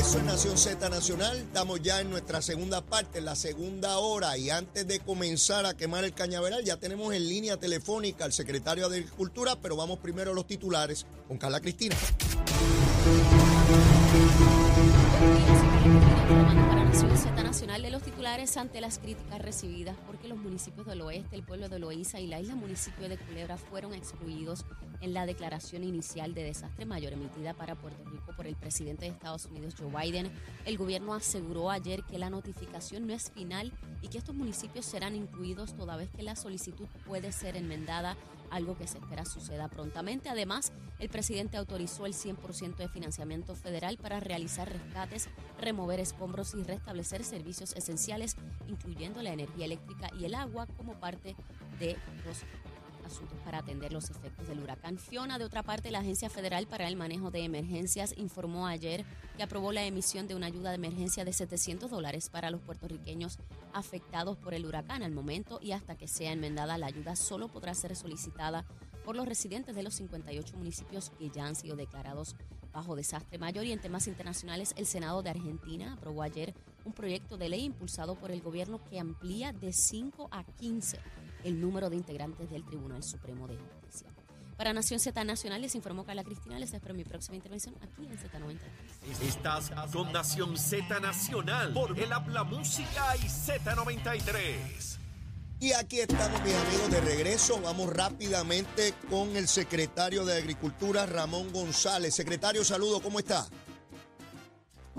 regreso en Nación Z Nacional. Estamos ya en nuestra segunda parte, en la segunda hora. Y antes de comenzar a quemar el cañaveral, ya tenemos en línea telefónica al secretario de Agricultura, pero vamos primero a los titulares con Carla Cristina. Ante las críticas recibidas porque los municipios del oeste, el pueblo de Loíza y la isla municipio de Culebra fueron excluidos en la declaración inicial de desastre mayor emitida para Puerto Rico por el presidente de Estados Unidos, Joe Biden. El gobierno aseguró ayer que la notificación no es final y que estos municipios serán incluidos toda vez que la solicitud puede ser enmendada algo que se espera suceda prontamente. Además, el presidente autorizó el 100% de financiamiento federal para realizar rescates, remover escombros y restablecer servicios esenciales, incluyendo la energía eléctrica y el agua, como parte de los asuntos para atender los efectos del huracán Fiona. De otra parte, la Agencia Federal para el Manejo de Emergencias informó ayer que aprobó la emisión de una ayuda de emergencia de 700 dólares para los puertorriqueños afectados por el huracán al momento y hasta que sea enmendada la ayuda solo podrá ser solicitada por los residentes de los 58 municipios que ya han sido declarados bajo desastre mayor y en temas internacionales el Senado de Argentina aprobó ayer un proyecto de ley impulsado por el gobierno que amplía de 5 a 15 el número de integrantes del Tribunal Supremo de Justicia. Para Nación Z Nacional les informó Carla Cristina. Les espero mi próxima intervención aquí en Z93. Estás con Nación Z Nacional por el Habla Música y Z93. Y aquí estamos, mis amigos, de regreso. Vamos rápidamente con el secretario de Agricultura, Ramón González. Secretario, saludo, ¿cómo está?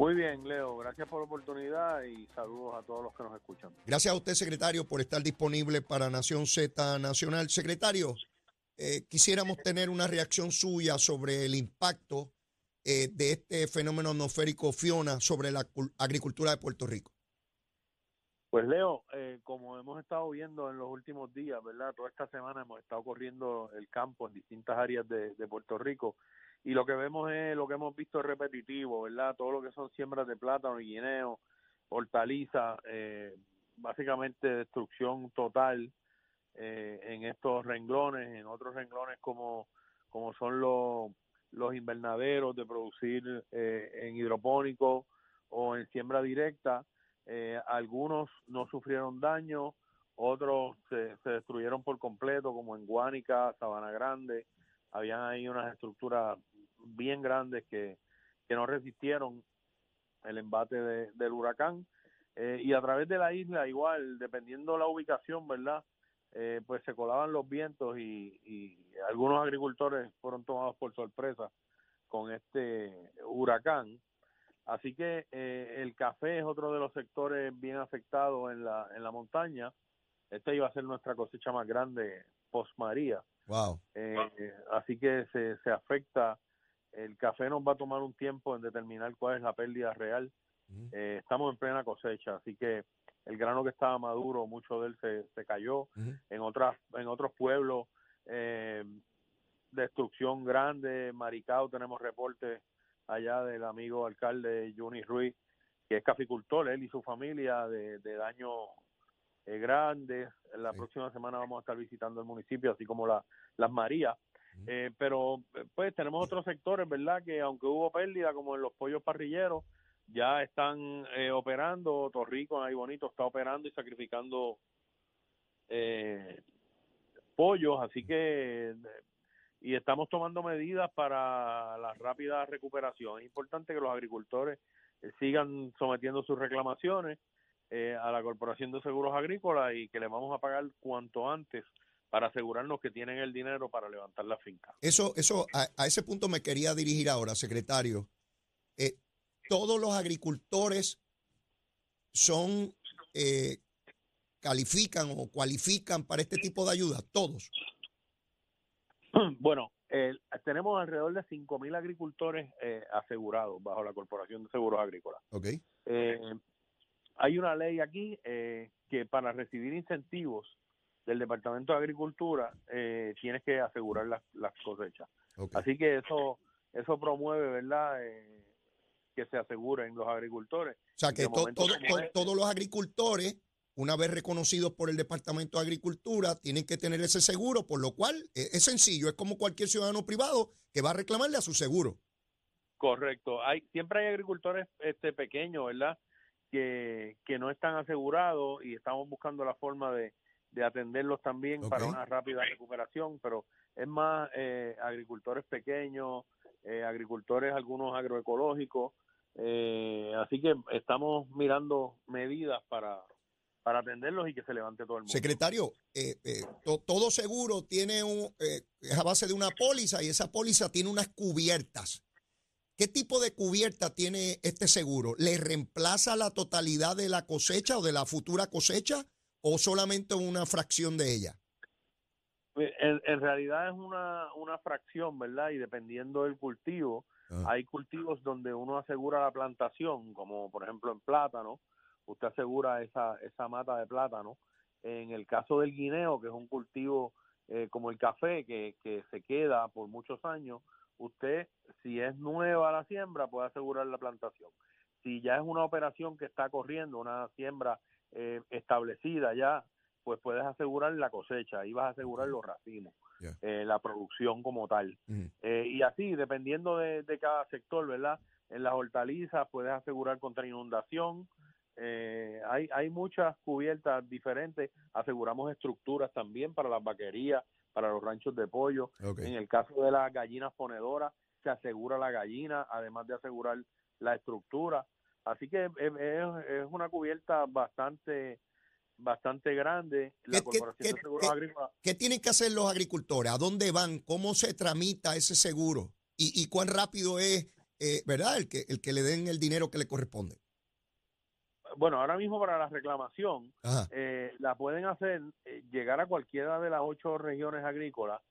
Muy bien, Leo. Gracias por la oportunidad y saludos a todos los que nos escuchan. Gracias a usted, secretario, por estar disponible para Nación Z Nacional. Secretario, eh, quisiéramos tener una reacción suya sobre el impacto eh, de este fenómeno atmosférico Fiona sobre la agricultura de Puerto Rico. Pues Leo, eh, como hemos estado viendo en los últimos días, ¿verdad? Toda esta semana hemos estado corriendo el campo en distintas áreas de, de Puerto Rico y lo que vemos es lo que hemos visto repetitivo, ¿verdad? Todo lo que son siembras de plátano y guineo, hortaliza, eh, básicamente destrucción total eh, en estos renglones, en otros renglones como, como son los, los invernaderos de producir eh, en hidropónico o en siembra directa. Eh, algunos no sufrieron daño, otros se, se destruyeron por completo, como en Guánica, Sabana Grande, habían ahí unas estructuras bien grandes que, que no resistieron el embate del huracán. Eh, y a través de la isla, igual, dependiendo la ubicación, ¿verdad? Eh, pues se colaban los vientos y, y, algunos agricultores fueron tomados por sorpresa con este huracán. Así que eh, el café es otro de los sectores bien afectados en la, en la montaña. Esta iba a ser nuestra cosecha más grande post María. Wow. Eh, así que se, se afecta el café nos va a tomar un tiempo en determinar cuál es la pérdida real. Eh, estamos en plena cosecha, así que el grano que estaba maduro, mucho de él se, se cayó. En otras, en otros pueblos, eh, destrucción grande. Maricao tenemos reportes allá del amigo alcalde Juni Ruiz, que es caficultor, él y su familia, de, de daños eh, grandes. La próxima semana vamos a estar visitando el municipio, así como la, las Marías. Eh, pero pues tenemos otros sectores, ¿verdad? Que aunque hubo pérdida, como en los pollos parrilleros, ya están eh, operando. Torrico, ahí bonito, está operando y sacrificando eh, pollos, así que y estamos tomando medidas para la rápida recuperación. Es importante que los agricultores eh, sigan sometiendo sus reclamaciones eh, a la Corporación de Seguros Agrícolas y que le vamos a pagar cuanto antes para asegurarnos que tienen el dinero para levantar la finca. Eso, eso, a, ese punto me quería dirigir ahora, secretario. Eh, todos los agricultores son eh, califican o cualifican para este tipo de ayuda, todos. Bueno, eh, tenemos alrededor de 5.000 agricultores eh, asegurados bajo la Corporación de Seguros Agrícolas. Okay. Eh, hay una ley aquí que para recibir incentivos del Departamento de Agricultura eh, tienes que asegurar las, las cosechas. Así que eso eso promueve, ¿verdad? Eh, que se aseguren los agricultores. O sea, que este todos los agricultores, una vez reconocidos por el Departamento de Agricultura, tienen que tener ese seguro, por lo cual eh, es sencillo, es como cualquier ciudadano privado que va a reclamarle a su seguro. Correcto. Hay siempre hay agricultores este pequeños, ¿verdad? Que, que no están asegurados y estamos buscando la forma de, de atenderlos también para una rápida recuperación, pero es más eh, agricultores pequeños, eh, agricultores algunos agroecológicos, eh, así que estamos mirando medidas para, para atenderlos y que se levante todo el mundo. Secretario, eh, eh, to- todo seguro tiene un, eh, es a base de una póliza y esa póliza tiene unas cubiertas. ¿Qué tipo de cubierta tiene este seguro? ¿Le reemplaza la totalidad de la cosecha o de la futura cosecha o solamente una fracción de ella? En, en realidad es una, una fracción, ¿verdad? Y dependiendo del cultivo, Ah. hay cultivos donde uno asegura la plantación, como por ejemplo en plátano, usted asegura esa, esa mata de plátano. En el caso del guineo, que es un cultivo eh, como el café, que, que se queda por muchos años, usted, si es nueva la siembra, puede asegurar la plantación. Si ya es una operación que está corriendo, una siembra eh, establecida ya, pues puedes asegurar la cosecha, ahí vas a asegurar los racimos, eh, la producción como tal. Eh, y así, dependiendo de, de cada sector, ¿verdad? En las hortalizas puedes asegurar contra inundación. Eh, hay, hay muchas cubiertas diferentes. Aseguramos estructuras también para las vaquerías, para los ranchos de pollo. En el caso de las gallinas ponedoras, se asegura la gallina, además de asegurar la estructura. Así que es, es- es una cubierta bastante bastante grande. La ¿Qué- Corporación qué- de Seguros qué- Agrícolas ¿Qué tienen que hacer los agricultores? ¿A dónde van? ¿Cómo se tramita ese seguro? ¿Y, y cuán rápido es, eh, verdad, el que, el que le den el dinero que le corresponde? bueno, ahora mismo para la reclamación, eh, la pueden hacer, eh, llegar a cualquiera de las ocho regiones agrícolas,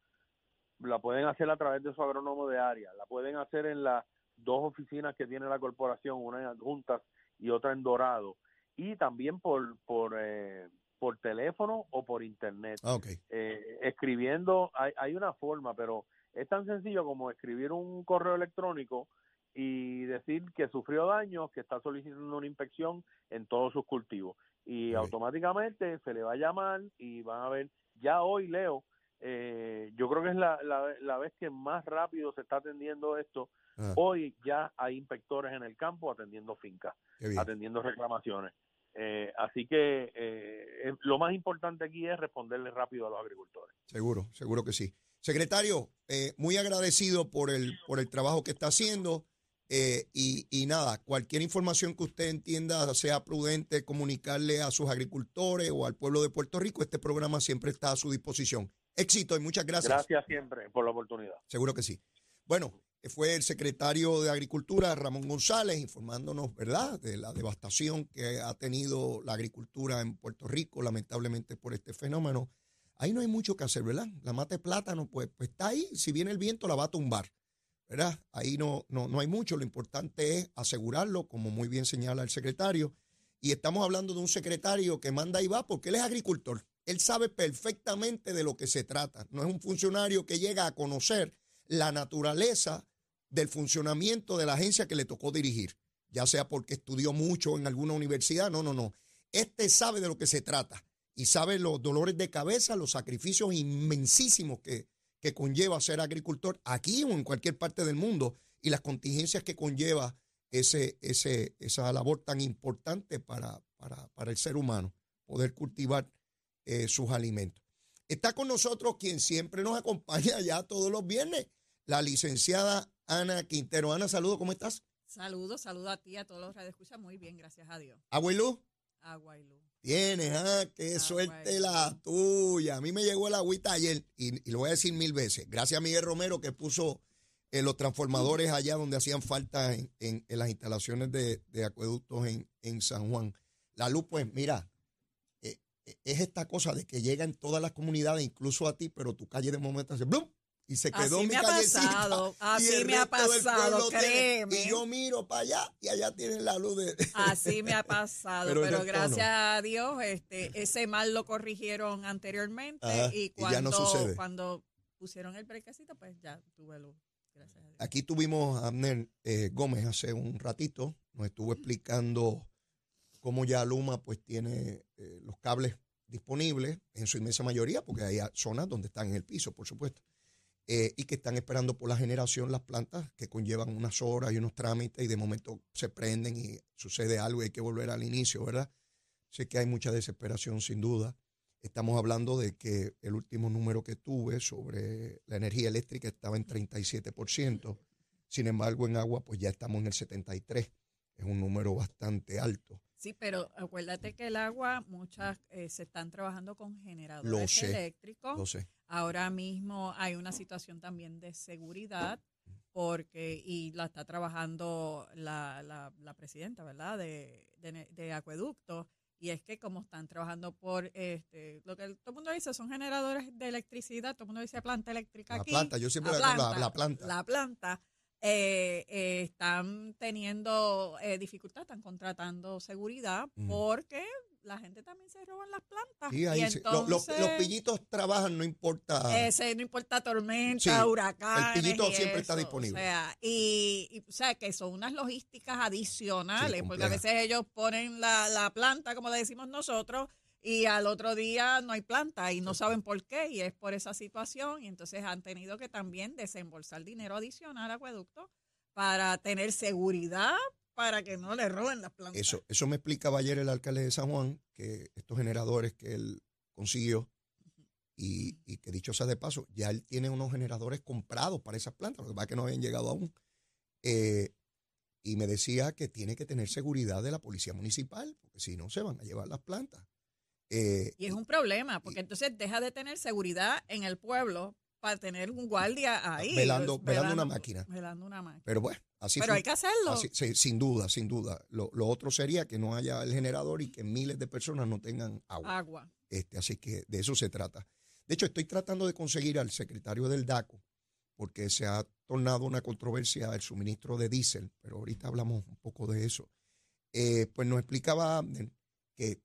la pueden hacer a través de su agrónomo de área, la pueden hacer en las dos oficinas que tiene la corporación, una en Adjuntas y otra en Dorado, y también por, por, eh, por teléfono o por internet. Ah. Eh, escribiendo, hay, hay una forma, pero es tan sencillo como escribir un correo electrónico y decir que sufrió daños, que está solicitando una inspección en todos sus cultivos. Y automáticamente se le va a llamar y van a ver, ya hoy Leo, eh, yo creo que es la, la, la vez que más rápido se está atendiendo esto. Ah, Hoy ya hay inspectores en el campo atendiendo fincas, atendiendo reclamaciones. Eh, así que eh, eh, lo más importante aquí es responderle rápido a los agricultores. Seguro, seguro que sí. Secretario, eh, muy agradecido por el, por el trabajo que está haciendo. eh, y, y nada, cualquier información que usted entienda sea prudente comunicarle a sus agricultores o al pueblo de Puerto Rico, este programa siempre está a su disposición. Éxito y muchas gracias. Gracias siempre por la oportunidad. Seguro que sí. Bueno, fue el secretario de Agricultura, Ramón González, informándonos, ¿verdad?, de la devastación que ha tenido la agricultura en Puerto Rico, lamentablemente por este fenómeno. Ahí no hay mucho que hacer, ¿verdad? La mata de plátano, pues, pues está ahí. Si viene el viento, la va a tumbar, ¿verdad? Ahí no, no, no hay mucho. Lo importante es asegurarlo, como muy bien señala el secretario. Y estamos hablando de un secretario que manda y va porque él es agricultor. Él sabe perfectamente de lo que se trata. No es un funcionario que llega a conocer la naturaleza del funcionamiento de la agencia que le tocó dirigir, ya sea porque estudió mucho en alguna universidad, no, no, no. Este sabe de lo que se trata y sabe los dolores de cabeza, los sacrificios inmensísimos que, que conlleva ser agricultor aquí o en cualquier parte del mundo y las contingencias que conlleva ese, ese, esa labor tan importante para, para, para el ser humano, poder cultivar eh, sus alimentos. Está con nosotros quien siempre nos acompaña ya todos los viernes, la licenciada Ana Quintero. Ana, saludo, ¿cómo estás? Saludos, saludo a ti, a todos los radioescuchas. Muy bien, gracias a Dios. Abuelo, Agua y luz. tienes, ah, qué Agua suerte y la tuya. A mí me llegó el agüita ayer y, y lo voy a decir mil veces. Gracias a Miguel Romero que puso eh, los transformadores allá donde hacían falta en, en- en las instalaciones de, de acueductos en, en San Juan. La luz, pues mira, eh, eh, es esta cosa de que llega en todas las comunidades, incluso a ti, pero tu calle de momento hace ¡blum! Y se quedó Así mi me ha pasado, así me ha pasado, tiene- créeme. Y yo miro para allá y allá tienen la luz de... Así me ha pasado, Pero gracias a Dios, este, ese mal lo corrigieron anteriormente Ajá, y y cuando, ya no sucede. cuando pusieron el brequecito, pues ya tuve luz. Gracias a Dios. Aquí tuvimos a Abner eh, Gómez hace un ratito, nos estuvo explicando cómo ya Luma pues tiene eh, los cables disponibles en su inmensa mayoría, porque hay zonas donde están en el piso, por supuesto. Eh, y que están esperando por la generación las plantas que conllevan unas horas y unos trámites y de momento se prenden y sucede algo y hay que volver al inicio, ¿verdad? Sé que hay mucha desesperación sin duda. Estamos hablando de que el último número que tuve sobre la energía eléctrica estaba en 37%. Sin embargo, en agua pues ya estamos en el 73%. Es un número bastante alto. Sí, pero acuérdate que el agua, muchas eh, se están trabajando con generadores Lo sé, eléctricos. No sé. Ahora mismo hay una situación también de seguridad porque y la está trabajando la, la, la presidenta, ¿verdad? De, de, de acueducto y es que como están trabajando por este lo que todo el mundo dice son generadores de electricidad, todo el mundo dice planta eléctrica La aquí. planta, yo siempre la la, la- planta, la planta. La planta eh, eh, están teniendo eh, dificultad, están contratando seguridad Mm. porque la gente también se roban las plantas. Sí, y los, los pillitos trabajan, no importa. ese, no importa tormenta, Sí, huracanes. el pillito siempre está disponible. O sea, y, y, o sea, que son unas logísticas adicionales, Sí, porque a veces ellos ponen la, la planta, como le decimos nosotros, y al otro día no hay planta y no saben por qué, y es por esa situación, y entonces han tenido que también desembolsar dinero adicional a acueducto para tener seguridad para que no le roben las plantas. Eso, eso me explicaba ayer el alcalde de San Juan, que estos generadores que él consiguió, y, y que dicho sea de paso, ya él tiene unos generadores comprados para esas plantas, lo que pasa es que no habían llegado aún. Eh, y me decía que tiene que tener seguridad de la policía municipal, porque si no se van a llevar las plantas. Eh, Y es un problema, porque entonces deja de tener seguridad en el pueblo para tener un guardia ahí. Velando- pues, velando una máquina. Velando una máquina. pero bueno, así Pero fue. hay que hacerlo. Así- sí, sin duda, sin duda. Lo, lo otro sería que no haya el generador y que miles de personas no tengan agua. Agua. Este, así que de eso se trata. De hecho, estoy tratando de conseguir al secretario del DACO, porque se ha tornado una controversia el suministro de diésel, pero ahorita hablamos un poco de eso. Eh, pues nos explicaba Abner que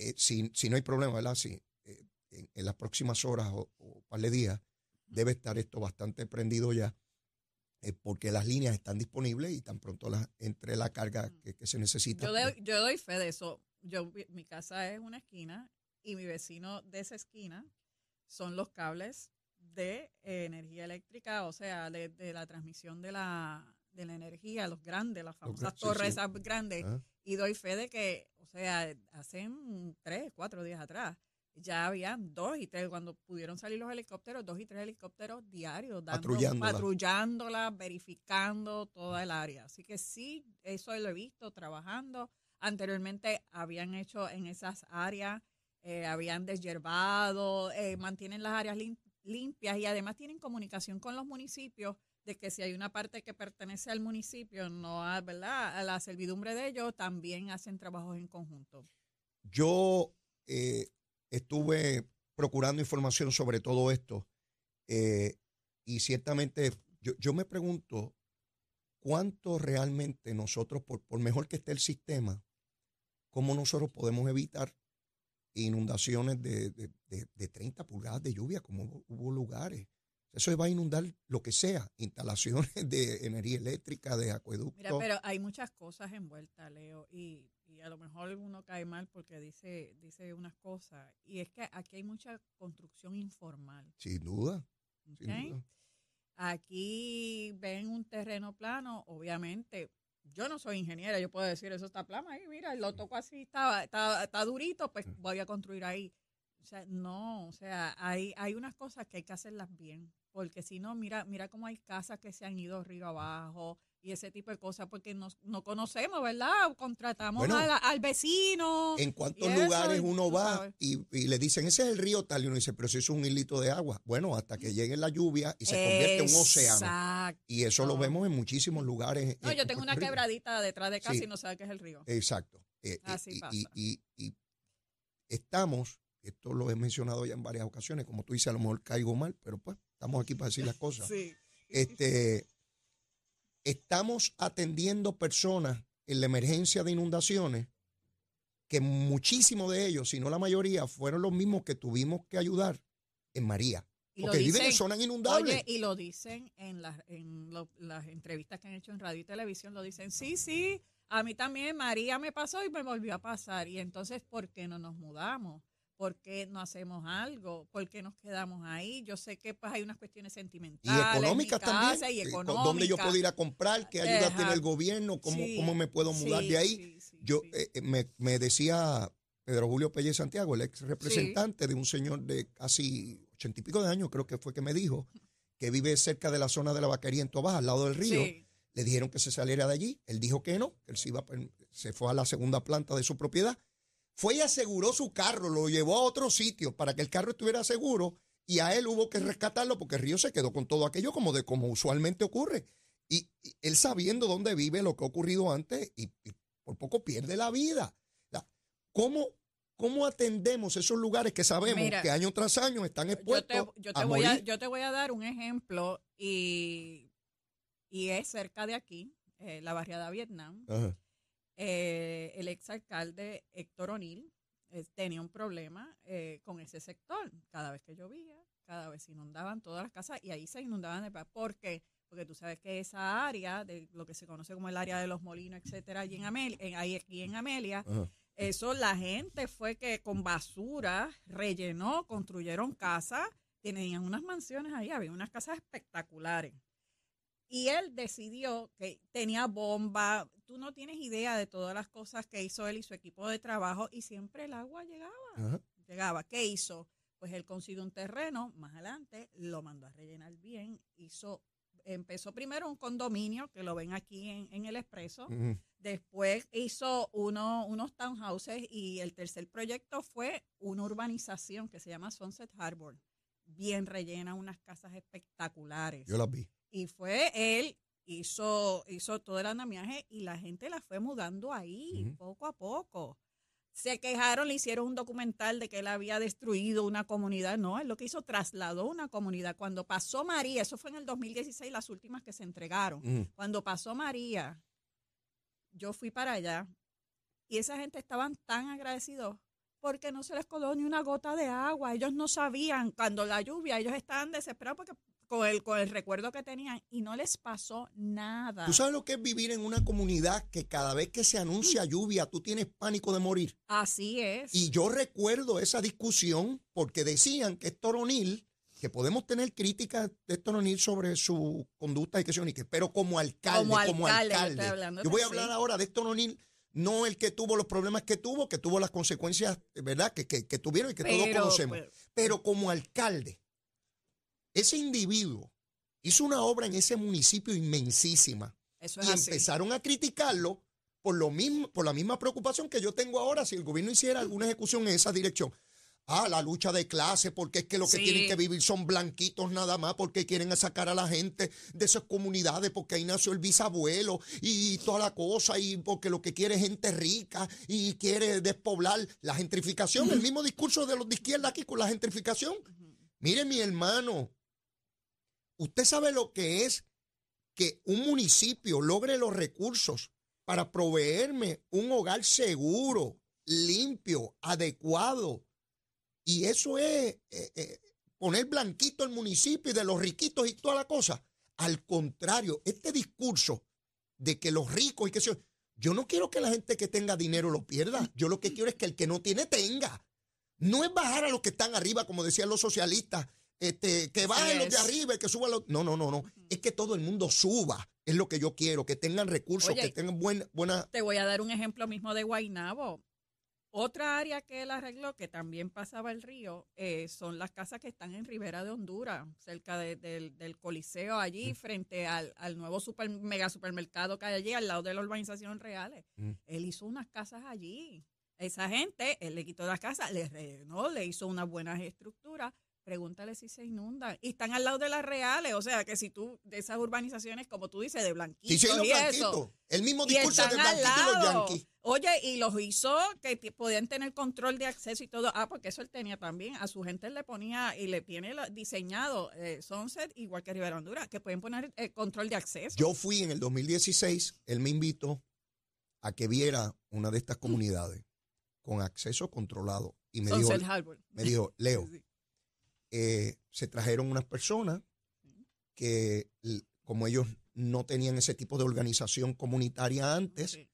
eh, si, si no hay problema, ¿verdad? Si, eh, en, en las próximas horas o, o par de días debe estar esto bastante prendido ya, eh, porque las líneas están disponibles y tan pronto las, entre la carga que, que se necesita. Yo pues, doy, yo doy fe de eso. Yo, mi casa es una esquina y mi vecino de esa esquina son los cables de eh, energía eléctrica, o sea, de, de la transmisión de la, de la energía, los grandes, las famosas torres sí. esas grandes. ah, Y doy fe de que, o sea, hace tres, cuatro días atrás, ya habían dos y tres, cuando pudieron salir los helicópteros, dos y tres helicópteros diarios, dando, Patrullándola. patrullándola, verificando toda el área. Así que sí, eso lo he visto trabajando. Anteriormente habían hecho en esas áreas, eh, habían desyerbado, eh, mantienen las áreas lim- limpias y además tienen comunicación con los municipios de que si hay una parte que pertenece al municipio, no a, ¿verdad? a la servidumbre de ellos, también hacen trabajos en conjunto. Yo eh, estuve procurando información sobre todo esto eh, y ciertamente yo, yo me pregunto cuánto realmente nosotros, por, por mejor que esté el sistema, cómo nosotros podemos evitar inundaciones de, de, de- de 30 pulgadas de lluvia, como hubo, hubo lugares. Eso va a inundar lo que sea, instalaciones de energía eléctrica, de acueducto. Mira, pero hay muchas cosas envueltas, Leo, y, y a lo mejor uno cae mal porque dice, dice unas cosas. Y es que aquí hay mucha construcción informal. Sin duda, sin ¿ok? duda. Aquí ven un terreno plano, obviamente. Yo no soy ingeniera, yo puedo decir, eso está plano ahí, mira, lo toco así, está, está, está durito, pues voy a construir ahí. O sea, no, o sea, hay, hay unas cosas que hay que hacerlas bien, porque si no, mira, mira cómo hay casas que se han ido río abajo y ese tipo de cosas, porque no, no conocemos, ¿verdad? Contratamos Bueno, al, al vecino. ¿En cuántos eso, lugares uno va y, y le dicen, ese es el río tal? Y uno dice, pero si eso es un hilito de agua. Bueno, hasta que llegue la lluvia y se convierte en un océano. Y eso lo vemos en muchísimos lugares. No, en- yo en tengo una quebradita detrás de casa Sí. y no sabe qué es el río. Exacto. Eh, eh, Así y, pasa. y- y- y estamos, esto lo he mencionado ya en varias ocasiones, como tú dices, a lo mejor caigo mal, pero pues estamos aquí para decir las cosas. Sí. Este, estamos atendiendo personas en la emergencia de inundaciones que muchísimos de ellos, si no la mayoría, fueron los mismos que tuvimos que ayudar en María. Y Porque viven en zonas inundables. Oye, y lo dicen en, las en lo- las entrevistas que han hecho en radio y televisión, lo dicen, sí, sí, a mí también María me pasó y me volvió a pasar. Y entonces, ¿por qué no nos mudamos? ¿Por qué no hacemos algo? ¿Por qué nos quedamos ahí? Yo sé que pues hay unas cuestiones Y sentimentales. económicas mi casa, también. Y eh, económicas. ¿Dónde yo puedo ir a comprar? ¿Qué ayuda tiene el gobierno? ¿Cómo, Sí, cómo me puedo mudar sí, de ahí? sí, Yo eh, eh, me, me decía Pedro Julio Pelle Santiago, el ex representante de un señor de casi ochenta y pico de años, creo que fue que me dijo, que vive cerca de la zona de la vaquería en Tobaja, al lado del río. Le dijeron que se saliera de allí. Él dijo que no, que él se, iba, se fue a la segunda planta de su propiedad. Fue y aseguró su carro, lo llevó a otro sitio para que el carro estuviera seguro y a él hubo que rescatarlo porque río se quedó con todo aquello como de como usualmente ocurre. Y, y él sabiendo dónde vive, lo que ha ocurrido antes, y, y por poco pierde la vida. ¿Cómo, ¿Cómo atendemos esos lugares que sabemos Mira, que año tras año están yo expuestos te, yo te a voy a, morir? yo te voy a dar un ejemplo y, y es cerca de aquí, eh, la barriada Vietnam. Ajá. Eh, el exalcalde Héctor O'Neill eh, tenía un problema eh, con ese sector. Cada vez que llovía, cada vez se inundaban todas las casas y ahí se inundaban de ¿Por qué? Porque tú sabes que esa área, de lo que se conoce como el área de los molinos, etcétera, allí en Amelia, en, ahí aquí en Amelia, Ajá. eso la gente fue que con basura rellenó, construyeron casas, tenían unas mansiones ahí, había unas casas espectaculares. Y él decidió que tenía bomba, tú no tienes idea de todas las cosas que hizo él y su equipo de trabajo y siempre el agua llegaba, Ajá. llegaba. ¿Qué hizo? Pues él consiguió un terreno más adelante, lo mandó a rellenar bien, hizo, empezó primero un condominio, que lo ven aquí en, en el expreso. Después hizo uno, unos townhouses y el tercer proyecto fue una urbanización que se llama Sunset Harbor. Bien rellena, unas casas espectaculares. Yo las vi. Y fue él, hizo, hizo todo el andamiaje y la gente la fue mudando ahí, poco a poco. Se quejaron, le hicieron un documental de que él había destruido una comunidad. No, él lo que hizo, trasladó una comunidad. Cuando pasó María, eso fue en el 2016, las últimas que se entregaron. Cuando pasó María, yo fui para allá y esa gente estaban tan agradecidos porque no se les coló ni una gota de agua. Ellos no sabían cuando la lluvia, ellos estaban desesperados porque con el, con el recuerdo que tenían y no les pasó nada. ¿Tú sabes lo que es vivir en una comunidad que cada vez que se anuncia lluvia tú tienes pánico de morir? Así es. Y yo recuerdo esa discusión porque decían que Héctor O'Neill, que podemos tener críticas de Héctor O'Neill sobre su conducta y que se unique, pero como alcalde, Como como alcalde, alcalde. yo voy a sí. hablar ahora de Héctor O'Neill, no el que tuvo los problemas que tuvo, que tuvo las consecuencias, ¿verdad? Que, que, que tuvieron y que todos conocemos. Pero como alcalde, ese individuo hizo una obra en ese municipio inmensísima eso es y así. empezaron a criticarlo por lo mismo, por la misma preocupación que yo tengo ahora si el gobierno hiciera alguna ejecución en esa dirección. Ah, la lucha de clase, porque es que lo que tienen que vivir son blanquitos nada más, porque quieren sacar a la gente de esas comunidades, porque ahí nació el bisabuelo y toda la cosa, y porque lo que quiere es gente rica y quiere despoblar la gentrificación, el mismo discurso de los de izquierda aquí con la gentrificación. Mire, mi hermano, usted sabe lo que es que un municipio logre los recursos para proveerme un hogar seguro, limpio, adecuado. Y eso es eh, eh, poner blanquito el municipio y de los riquitos y toda la cosa. Al contrario, este discurso de que los ricos y que se... Yo no quiero que la gente que tenga dinero lo pierda. Yo lo que quiero es que el que no tiene tenga. No es bajar a los que están arriba, como decían los socialistas, este, que bajen los de arriba que suban los... No, no, no, no. Es que todo el mundo suba. Es lo que yo quiero, que tengan recursos, Oye, que tengan buena... buena Te voy a dar un ejemplo mismo de Guainabo. Otra área que él arregló, que también pasaba el río, eh, son las casas que están en Ribera de Honduras, cerca de- del, del Coliseo, allí, frente al, al nuevo super, mega supermercado que hay allí, al lado de la urbanización Reales. Mm. Él hizo unas casas allí. Esa gente, él le quitó las casas, le rellenó, le hizo unas buenas estructuras. Pregúntale si se inundan. Y están al lado de las reales. O sea, que si tú, de esas urbanizaciones, como tú dices, de blanquitos Sí, sí, los y eso. blanquitos. El mismo discurso de están al blanquito y los yanquis. Oye, y los hizo que podían tener control de acceso y todo. Ah, porque eso él tenía también. A su gente le ponía y le tiene diseñado eh, Sunset, igual que Rivera Honduras, que pueden poner eh, control de acceso. Yo fui en el 2016, él me invitó a que viera una de estas comunidades con acceso controlado. Y me dijo, Sunset Harbor. me dijo, Leo, Sí. Eh, se trajeron unas personas que, como ellos no tenían ese tipo de organización comunitaria antes, Sí.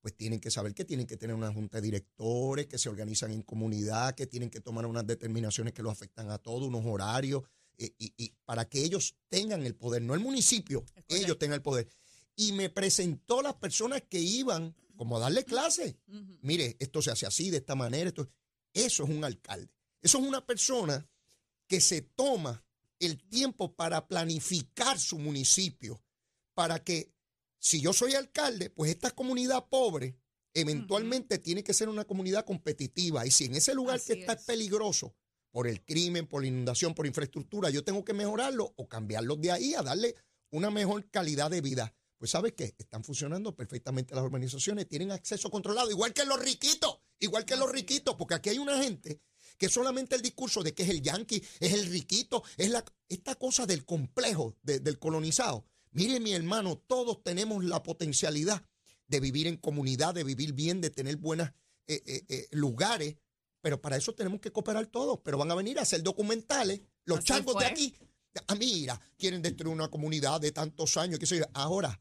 pues tienen que saber que tienen que tener una junta de directores, que se organizan en comunidad, que tienen que tomar unas determinaciones que los afectan a todos, unos horarios, eh, y, para que ellos tengan el poder, no el municipio, ellos tengan el poder. Y me presentó las personas que iban como a darle clase. Mire, esto se hace así, de esta manera. Esto, eso es un alcalde. Eso es una persona que se toma el tiempo para planificar su municipio, para que si yo soy alcalde, pues esta comunidad pobre eventualmente tiene que ser una comunidad competitiva. Y si en ese lugar que está es. peligroso por el crimen, por la inundación, por infraestructura, yo tengo que mejorarlo o cambiarlo de ahí a darle una mejor calidad de vida. Pues ¿sabes qué? Están funcionando perfectamente las organizaciones, tienen acceso controlado, igual que los riquitos, igual que los riquitos, porque aquí hay una gente que solamente el discurso de que es el yanqui, es el riquito, es la, esta cosa del complejo del colonizado. Mire mi hermano, todos tenemos la potencialidad de vivir en comunidad, de vivir bien, de tener buenos eh, eh, eh, lugares, pero para eso tenemos que cooperar todos, pero van a venir a hacer documentales, los changos de aquí. Ah, mira, quieren destruir una comunidad de tantos años, que sé Ahora,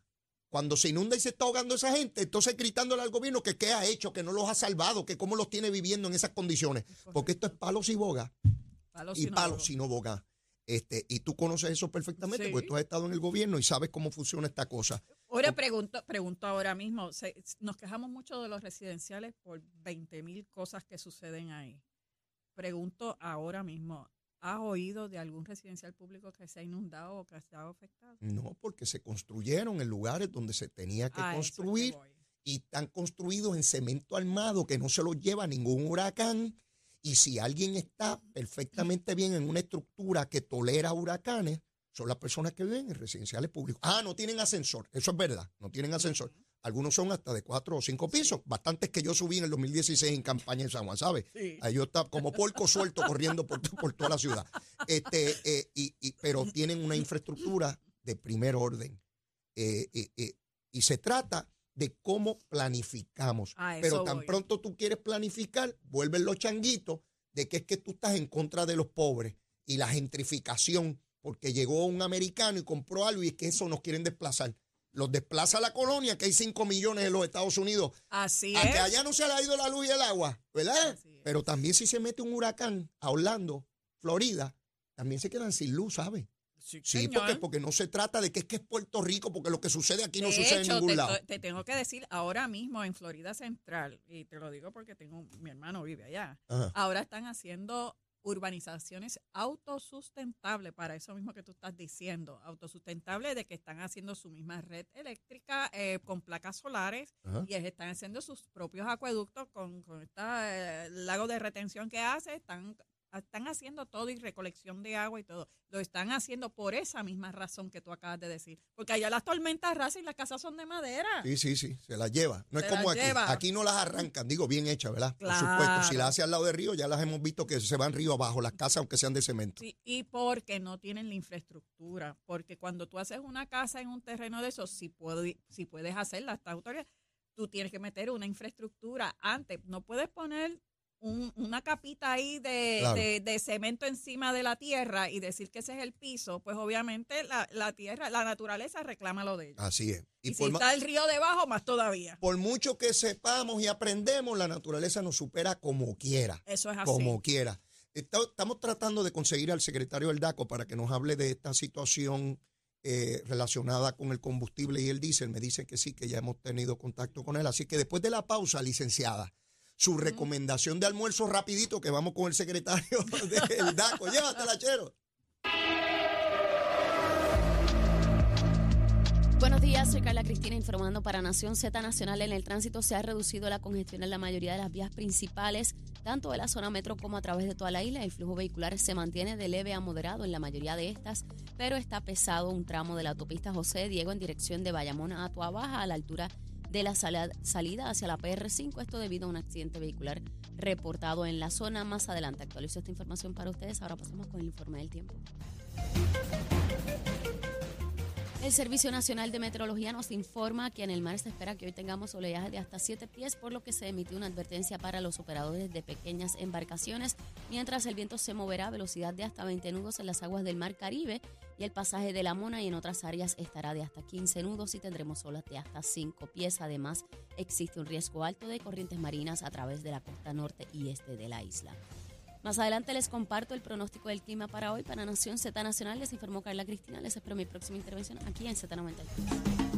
cuando se inunda y se está ahogando esa gente, entonces gritándole al gobierno que qué ha hecho, que no los ha salvado, que cómo los tiene viviendo en esas condiciones. Porque esto es palos y boga. y palos y no boga. Este, y tú conoces eso perfectamente, porque tú has estado en el gobierno y sabes cómo funciona esta cosa. Ahora pregunto, pregunto ahora mismo, nos quejamos mucho de los residenciales por 20 mil cosas que suceden ahí. Pregunto ahora mismo, ¿Has oído de algún residencial público que se ha inundado o que ha estado afectado? No, porque se construyeron en lugares donde se tenía que construir y están construidos en cemento armado que no se los lleva ningún huracán. Y si alguien está perfectamente bien en una estructura que tolera huracanes, son las personas que viven en residenciales públicos. Ah, no tienen ascensor, eso es verdad, no tienen ascensor. Algunos son hasta de cuatro o cinco pisos, bastantes que yo subí en el 2016 en campaña en San Juan, ¿sabes? Ahí yo estaba como porco suelto corriendo por, toda la ciudad. Este, eh, y, pero tienen una infraestructura de primer orden. Eh, eh, y se trata de cómo planificamos. pero tan pronto tú quieres planificar, vuelven los changuitos de que es que tú estás en contra de los pobres y la gentrificación, porque llegó un americano y compró algo y es que eso nos quieren desplazar los desplaza a la colonia, que hay 5 millones en los Estados Unidos. Así a que allá no se le ha ido la luz y el agua, ¿verdad? Pero también si se mete un huracán a Orlando, Florida, también se quedan sin luz, ¿sabes? Sí, porque, porque no se trata de que es que es Puerto Rico, porque lo que sucede aquí no sucede en ningún lado. Te tengo que decir, ahora mismo en Florida Central, y te lo digo porque tengo mi hermano vive allá, ahora están haciendo urbanizaciones autosustentables, para eso mismo que tú estás diciendo, autosustentables de que están haciendo su misma red eléctrica eh, con placas solares y están haciendo sus propios acueductos con, con este lago de retención que hace, están están haciendo todo y recolección de agua y todo. Lo están haciendo por esa misma razón que tú acabas de decir. Porque allá las tormentas rasan y las casas son de madera. Sí, sí, sí, se las lleva. No es como aquí. Aquí no las arrancan, digo, bien hechas, ¿verdad? Por supuesto, si las hace al lado del río, ya las hemos visto que se van río abajo, las casas, aunque sean de cemento. Sí, y porque no tienen la infraestructura. Porque cuando tú haces una casa en un terreno de esos, si, puede, si puedes hacerla, esta autoridad, tú tienes que meter una infraestructura antes. No puedes poner una capita ahí de, cemento encima de la tierra y decir que ese es el piso, pues obviamente la, tierra, la naturaleza reclama lo de ella. Así es. Y, si está el río debajo, más todavía. Por mucho que sepamos y aprendemos, la naturaleza nos supera como quiera. Eso es así. Como quiera. Estamos tratando de conseguir al secretario del DACO para que nos hable de esta situación eh, relacionada con el combustible y el diésel. Me dicen que sí, que ya hemos tenido contacto con él. Así que después de la pausa, licenciada, su recomendación de almuerzo rapidito, que vamos con el secretario del DACO. Llévatela, Chero. Buenos días, soy Carla Cristina informando para Nación Z Nacional. En el tránsito se ha reducido la congestión en la mayoría de las vías principales, tanto de la zona metro como a través de toda la isla. El flujo vehicular se mantiene de leve a moderado en la mayoría de estas, pero está pesado un tramo de la autopista José Diego en dirección de Bayamón a Baja a la altura de de la salida hacia la PR5, esto debido a un accidente vehicular reportado en la zona. Más adelante actualizo esta información para ustedes. Ahora pasamos con el informe del tiempo. El Servicio Nacional de Meteorología nos informa que en el mar se espera que hoy tengamos oleaje de hasta 7 pies, por lo que se emitió una advertencia para los operadores de pequeñas embarcaciones, mientras el viento se moverá a velocidad de hasta 20 nudos en las aguas del mar Caribe y el pasaje de la Mona y en otras áreas estará de hasta 15 nudos y tendremos olas de hasta 5 pies. Además, existe un riesgo alto de corrientes marinas a través de la costa norte y este de la isla. Más adelante les comparto el pronóstico del clima para hoy para Nación Z Nacional. Les informó Carla Cristina. Les espero mi próxima intervención aquí en Z93.